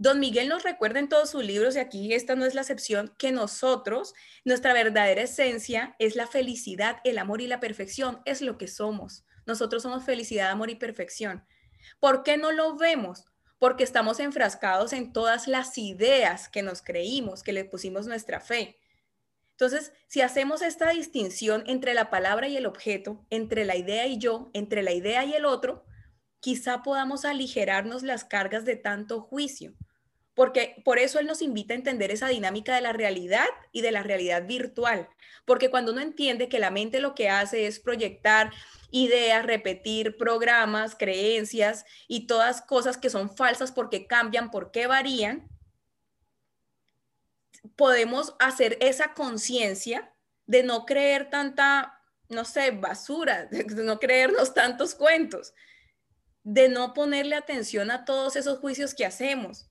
Don Miguel nos recuerda en todos sus libros, y aquí esta no es la excepción, que nosotros, nuestra verdadera esencia es la felicidad, el amor y la perfección, es lo que somos. Nosotros somos felicidad, amor y perfección. ¿Por qué no lo vemos? Porque estamos enfrascados en todas las ideas que nos creímos, que le pusimos nuestra fe. Entonces, si hacemos esta distinción entre la palabra y el objeto, entre la idea y yo, entre la idea y el otro, quizá podamos aligerarnos las cargas de tanto juicio porque por eso él nos invita a entender esa dinámica de la realidad y de la realidad virtual, porque cuando uno entiende que la mente lo que hace es proyectar ideas, repetir programas, creencias y todas cosas que son falsas porque cambian, porque varían, podemos hacer esa conciencia de no creer tanta, no sé, basura, de no creernos tantos cuentos, de no ponerle atención a todos esos juicios que hacemos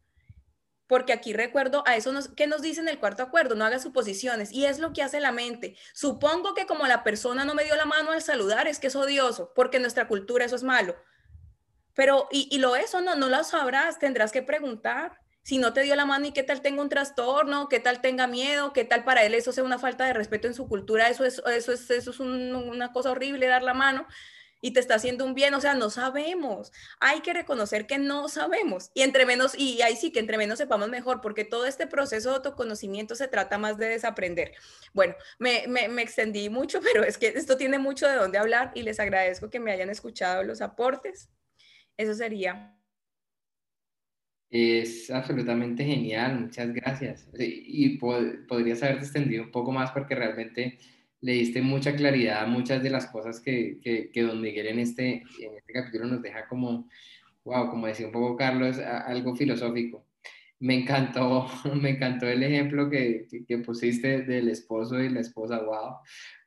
porque aquí recuerdo a eso que nos dice en el cuarto acuerdo, no haga suposiciones, y es lo que hace la mente. Supongo que como la persona no me dio la mano al saludar, es que es odioso, porque en nuestra cultura eso es malo. Pero, y, lo eso no, no lo sabrás, tendrás que preguntar. Si no te dio la mano y qué tal tenga un trastorno, qué tal tenga miedo, qué tal para él eso sea una falta de respeto en su cultura, eso es, eso es, eso es una cosa horrible dar la mano y te está haciendo un bien, o sea, no sabemos. Hay que reconocer que no sabemos y entre menos, y ahí sí que entre menos sepamos mejor, porque todo este proceso de autoconocimiento se trata más de desaprender. Bueno, me, me, extendí mucho, pero es que esto tiene mucho de dónde hablar y les agradezco que me hayan escuchado los aportes. Eso sería. Es absolutamente genial, muchas gracias. Y podrías haberte extendido un poco más porque realmente le diste mucha claridad a muchas de las cosas que, que, don Miguel en este, en este capítulo nos deja como, wow, como decía un poco Carlos, algo filosófico. Me encantó, me encantó el ejemplo que, que, pusiste del esposo y la esposa, wow,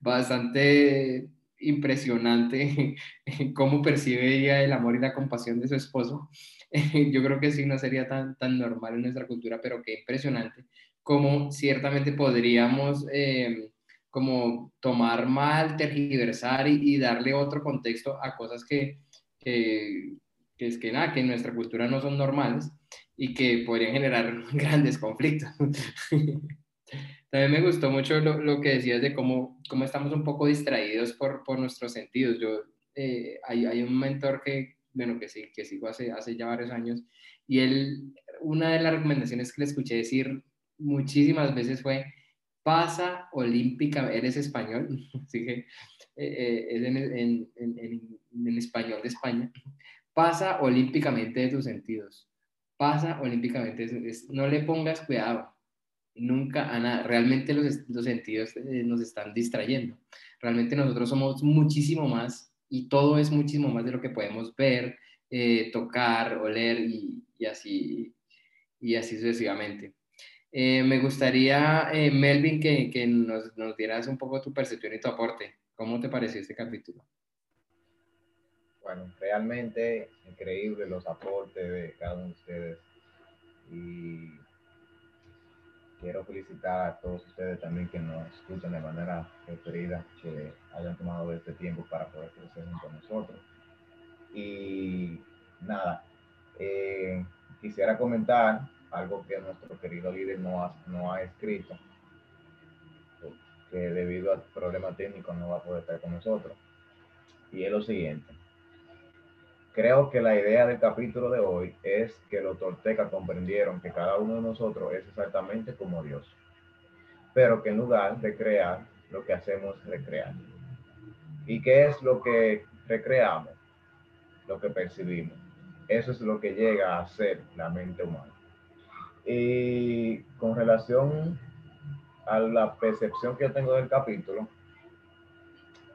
bastante impresionante cómo percibe ella el amor y la compasión de su esposo. Yo creo que sí, no sería tan, tan normal en nuestra cultura, pero qué impresionante cómo ciertamente podríamos... Eh, como tomar mal, tergiversar y, darle otro contexto a cosas que, que, que, es que nada, que en nuestra cultura no son normales y que podrían generar grandes conflictos. También me gustó mucho lo, lo, que decías de cómo, cómo estamos un poco distraídos por, por nuestros sentidos. Yo, eh, hay, hay, un mentor que, bueno, que sí, que sigo hace, hace ya varios años, y él, una de las recomendaciones que le escuché decir muchísimas veces fue, pasa olímpica, eres español, así que eh, es en, español de España, pasa olímpicamente de tus sentidos, pasa olímpicamente, no le pongas cuidado, nunca a nada, realmente los, los sentidos eh, nos están distrayendo, realmente nosotros somos muchísimo más y todo es muchísimo más de lo que podemos ver, eh, tocar, oler y, así, y así sucesivamente. Eh, me gustaría, eh, Melvin, que, que nos, nos, dieras un poco tu percepción y tu aporte. ¿Cómo te pareció este capítulo? Bueno, realmente increíble los aportes de cada uno de ustedes. Y quiero felicitar a todos ustedes también que nos escuchan de manera preferida, que hayan tomado este tiempo para poder crecer junto a nosotros. Y nada, eh, quisiera comentar algo que nuestro querido líder no ha, no ha escrito, que debido al problema técnico no va a poder estar con nosotros. Y es lo siguiente. Creo que la idea del capítulo de hoy es que los tortecas comprendieron que cada uno de nosotros es exactamente como Dios, pero que en lugar de crear, lo que hacemos es recrear. ¿Y qué es lo que recreamos? Lo que percibimos. Eso es lo que llega a ser la mente humana. Y con relación a la percepción que yo tengo del capítulo,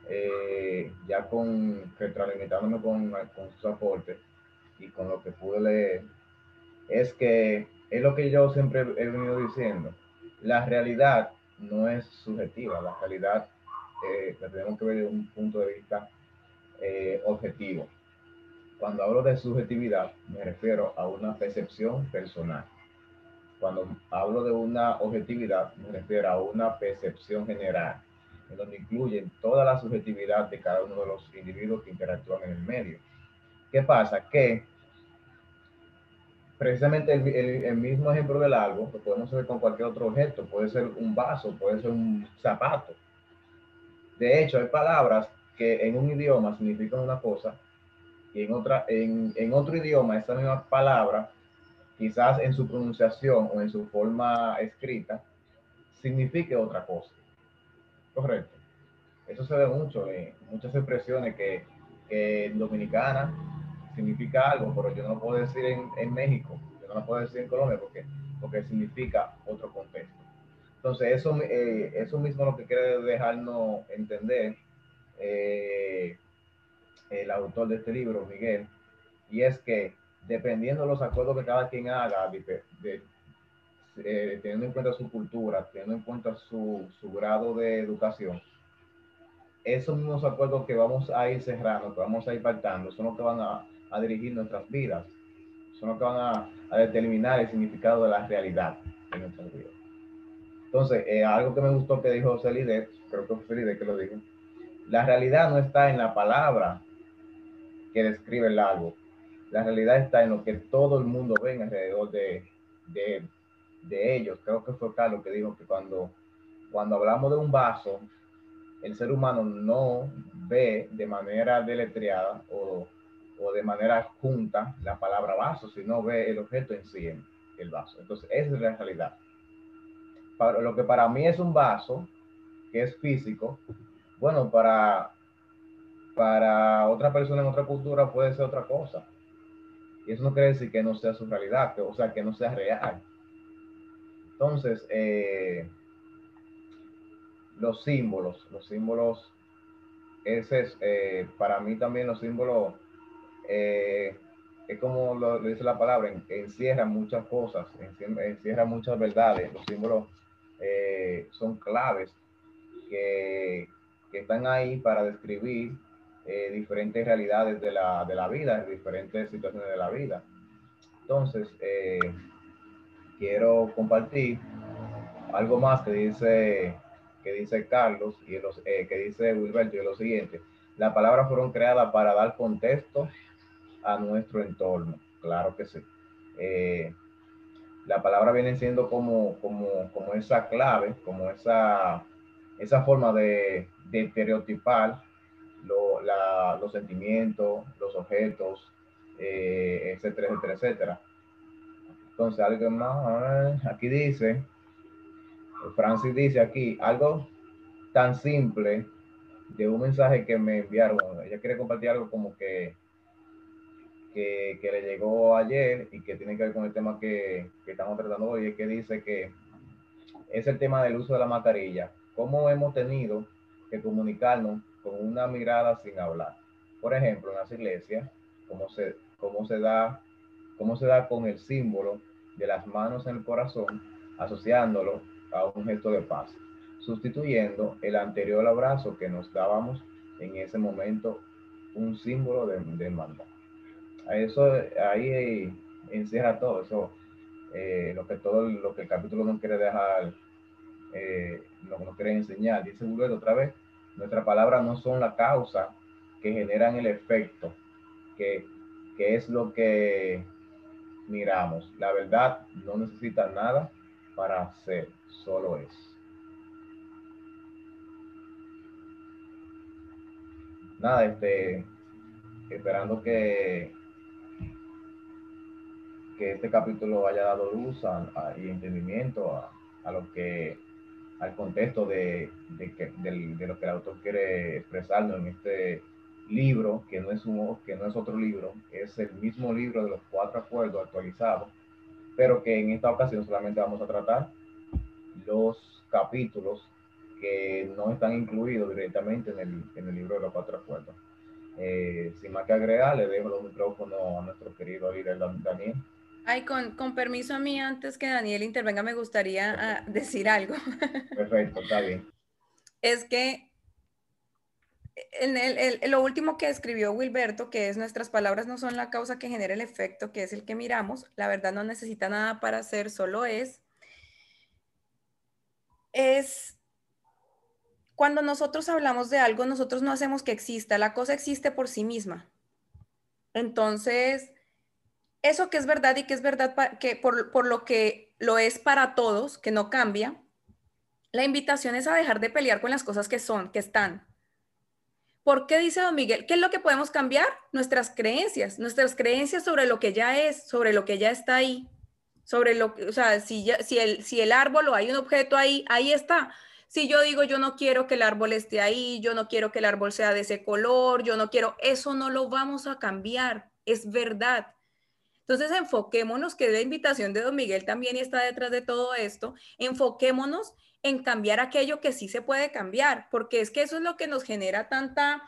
eh, ya con retroalimentándome con, con sus aportes y con lo que pude leer, es que es lo que yo siempre he venido diciendo. La realidad no es subjetiva, la realidad eh, la tenemos que ver desde un punto de vista eh, objetivo. Cuando hablo de subjetividad, me refiero a una percepción personal. Cuando hablo de una objetividad, me refiero a una percepción general, en donde incluyen toda la subjetividad de cada uno de los individuos que interactúan en el medio. ¿Qué pasa? Que precisamente el, mismo ejemplo del algo lo podemos hacer con cualquier otro objeto, puede ser un vaso, puede ser un zapato. De hecho, hay palabras que en un idioma significan una cosa y en, otra, en, en otro idioma esa misma palabra quizás en su pronunciación o en su forma escrita, signifique otra cosa. Correcto. Eso se ve mucho en muchas expresiones que, en dominicana significa algo, pero yo no lo puedo decir en, México, yo no lo puedo decir en Colombia porque, porque significa otro contexto. Entonces, eso, eh, eso mismo lo que quiere dejarnos entender eh, el autor de este libro, Miguel, y es que dependiendo de los acuerdos que cada quien haga, eh, teniendo en cuenta su cultura, teniendo en cuenta su, su, grado de educación, esos mismos acuerdos que vamos a ir cerrando, que vamos a ir pactando, son los que van a, a dirigir nuestras vidas, son los que van a, a, determinar el significado de la realidad en nuestras vidas. Entonces, eh, algo que me gustó que dijo Celide, creo que fue Celide que lo dijo, la realidad no está en la palabra que describe el algo, la realidad está en lo que todo el mundo ve alrededor de, de, de ellos. Creo que fue Carlos que dijo que cuando, cuando hablamos de un vaso, el ser humano no ve de manera deletreada o, o de manera junta la palabra vaso, sino ve el objeto en sí, el vaso. Entonces, esa es la realidad. Para, lo que para mí es un vaso, que es físico, bueno, para, para otra persona en otra cultura puede ser otra cosa. Y eso no quiere decir que no sea su realidad, o sea, que no sea real. Entonces, eh, los símbolos, los símbolos, ese es, eh, para mí también los símbolos, eh, es como lo, dice la palabra, encierran muchas cosas, encierran muchas verdades. Los símbolos son claves que, que están ahí para describir eh, diferentes realidades de la, de la vida, diferentes situaciones de la vida. Entonces, eh, quiero compartir algo más que dice, que dice Carlos y los, eh, que dice Wilberto y lo siguiente. Las palabras fueron creadas para dar contexto a nuestro entorno. Claro que sí. la palabra viene siendo como, como, como esa clave, como esa, esa forma de, de estereotipar los sentimientos, los objetos, eh, etcétera, etcétera, etcétera. Entonces, algo más, aquí dice, Francis dice aquí algo tan simple de un mensaje que me enviaron. Ella quiere compartir algo como que, que, le llegó ayer y que tiene que ver con el tema que, que estamos tratando hoy, es que dice que es el tema del uso de la mascarilla. ¿Cómo hemos tenido que comunicarnos con una mirada sin hablar? Por ejemplo, en las iglesias, cómo se, cómo se da, cómo se da con el símbolo de las manos en el corazón, asociándolo a un gesto de paz, sustituyendo el anterior abrazo que nos dábamos en ese momento, un símbolo de, de hermandad. Eso ahí encierra todo eso, eh, lo que todo lo que el capítulo no quiere dejar, eh, que nos quiere enseñar. Dice Bullet otra vez, nuestras palabras no son la causa que generan el efecto, que, que es lo que miramos. La verdad no necesita nada para ser, solo es. Nada, este, esperando que, que este capítulo haya dado luz y entendimiento a, lo que, al contexto de, que, de, lo que el autor quiere expresarnos en este libro, que no es un que no es otro libro, es el mismo libro de los cuatro acuerdos actualizados, pero que en esta ocasión solamente vamos a tratar los capítulos que no están incluidos directamente en el, en el libro de los cuatro acuerdos. Eh, sin más que agregar, le dejo los micrófonos a nuestro querido líder Daniel. Ay, con, con permiso a mí, antes que Daniel intervenga, me gustaría ah, decir algo. Perfecto, está bien. Es que en el, lo último que escribió Wilberto, que es nuestras palabras no son la causa que genera el efecto, que es el que miramos, la verdad no necesita nada para ser, solo es, es cuando nosotros hablamos de algo, nosotros no hacemos que exista, la cosa existe por sí misma. Entonces, eso que es verdad y que es verdad que por, por lo que lo es para todos, que no cambia, la invitación es a dejar de pelear con las cosas que son, que están ¿Por qué dice don Miguel? ¿Qué es lo que podemos cambiar? Nuestras creencias, nuestras creencias sobre lo que ya es, sobre lo que ya está ahí, sobre lo que, o sea, si, si, el, si el árbol o hay un objeto ahí, ahí está. Si yo digo, yo no quiero que el árbol esté ahí, yo no quiero que el árbol sea de ese color, yo no quiero, eso no lo vamos a cambiar, es verdad. Entonces, enfoquémonos, que la invitación de don Miguel también está detrás de todo esto, enfoquémonos en cambiar aquello que sí se puede cambiar, porque es que eso es lo que nos genera tanta,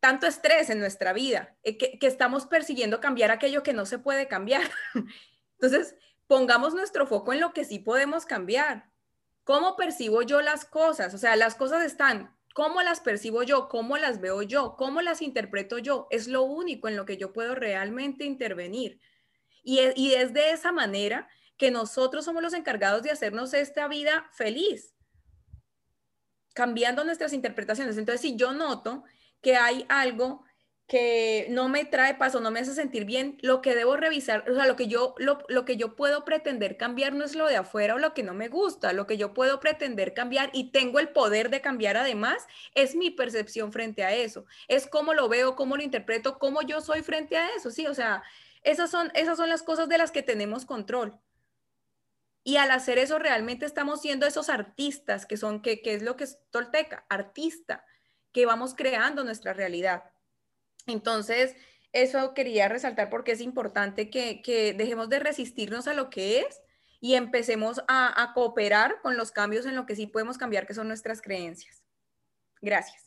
tanto estrés en nuestra vida, eh, que, que estamos persiguiendo cambiar aquello que no se puede cambiar. Entonces, pongamos nuestro foco en lo que sí podemos cambiar. ¿Cómo percibo yo las cosas? O sea, las cosas están, ¿cómo las percibo yo? ¿Cómo las veo yo? ¿Cómo las interpreto yo? Es lo único en lo que yo puedo realmente intervenir. Y, e, y es de esa manera que nosotros somos los encargados de hacernos esta vida feliz, cambiando nuestras interpretaciones. Entonces, si yo noto que hay algo que no me trae paso, no me hace sentir bien, lo que debo revisar, o sea, lo que yo lo, lo, que yo puedo pretender cambiar no es lo de afuera o lo que no me gusta, lo que yo puedo pretender cambiar y tengo el poder de cambiar además es mi percepción frente a eso, es cómo lo veo, cómo lo interpreto, cómo yo soy frente a eso, sí, o sea, esas son esas son las cosas de las que tenemos control. Y al hacer eso realmente estamos siendo esos artistas que son, que, es lo que es Tolteca, artista, que vamos creando nuestra realidad. Entonces, eso quería resaltar porque es importante que, dejemos de resistirnos a lo que es y empecemos a, cooperar con los cambios en lo que sí podemos cambiar, que son nuestras creencias. Gracias.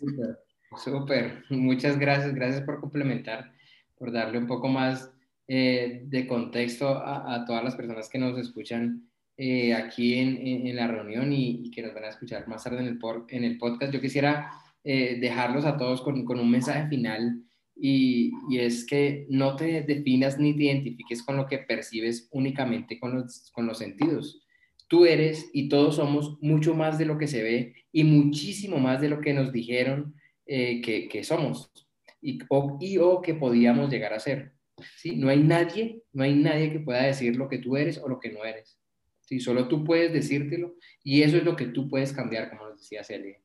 Súper, muchas gracias, gracias por complementar, por darle un poco más eh, de contexto a, todas las personas que nos escuchan eh, aquí en, la reunión y, que nos van a escuchar más tarde en el, podcast. Yo quisiera eh, dejarlos a todos con un mensaje final y, es que no te definas ni te identifiques con lo que percibes únicamente con los, con los sentidos. Tú eres y todos somos mucho más de lo que se ve y muchísimo más de lo que nos dijeron eh, que, que, somos y o, y o que podíamos llegar a ser. ¿sí? No hay nadie, no hay nadie que pueda decir lo que tú eres o lo que no eres. ¿sí? Solo tú puedes decírtelo y eso es lo que tú puedes cambiar, como nos decía Celia.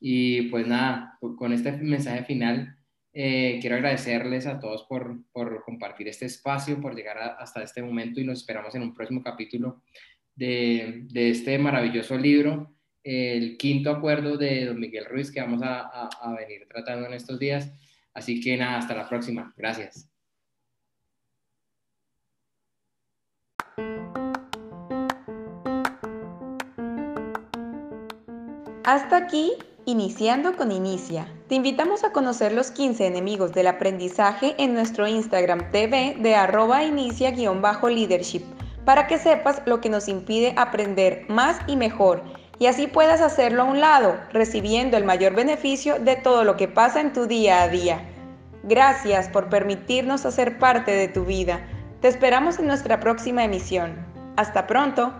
Y pues nada, con este mensaje final, eh, quiero agradecerles a todos por, por, compartir este espacio, por llegar hasta este momento y nos esperamos en un próximo capítulo de, este maravilloso libro, el quinto acuerdo de don Miguel Ruiz que vamos a, a venir tratando en estos días. Así que nada, hasta la próxima. Gracias. Hasta aquí, iniciando con Inicia. Te invitamos a conocer los 15 enemigos del aprendizaje en nuestro Instagram TV de arroba inicia-leadership para que sepas lo que nos impide aprender más y mejor y así puedas hacerlo a un lado, recibiendo el mayor beneficio de todo lo que pasa en tu día a día. Gracias por permitirnos hacer parte de tu vida. Te esperamos en nuestra próxima emisión. Hasta pronto.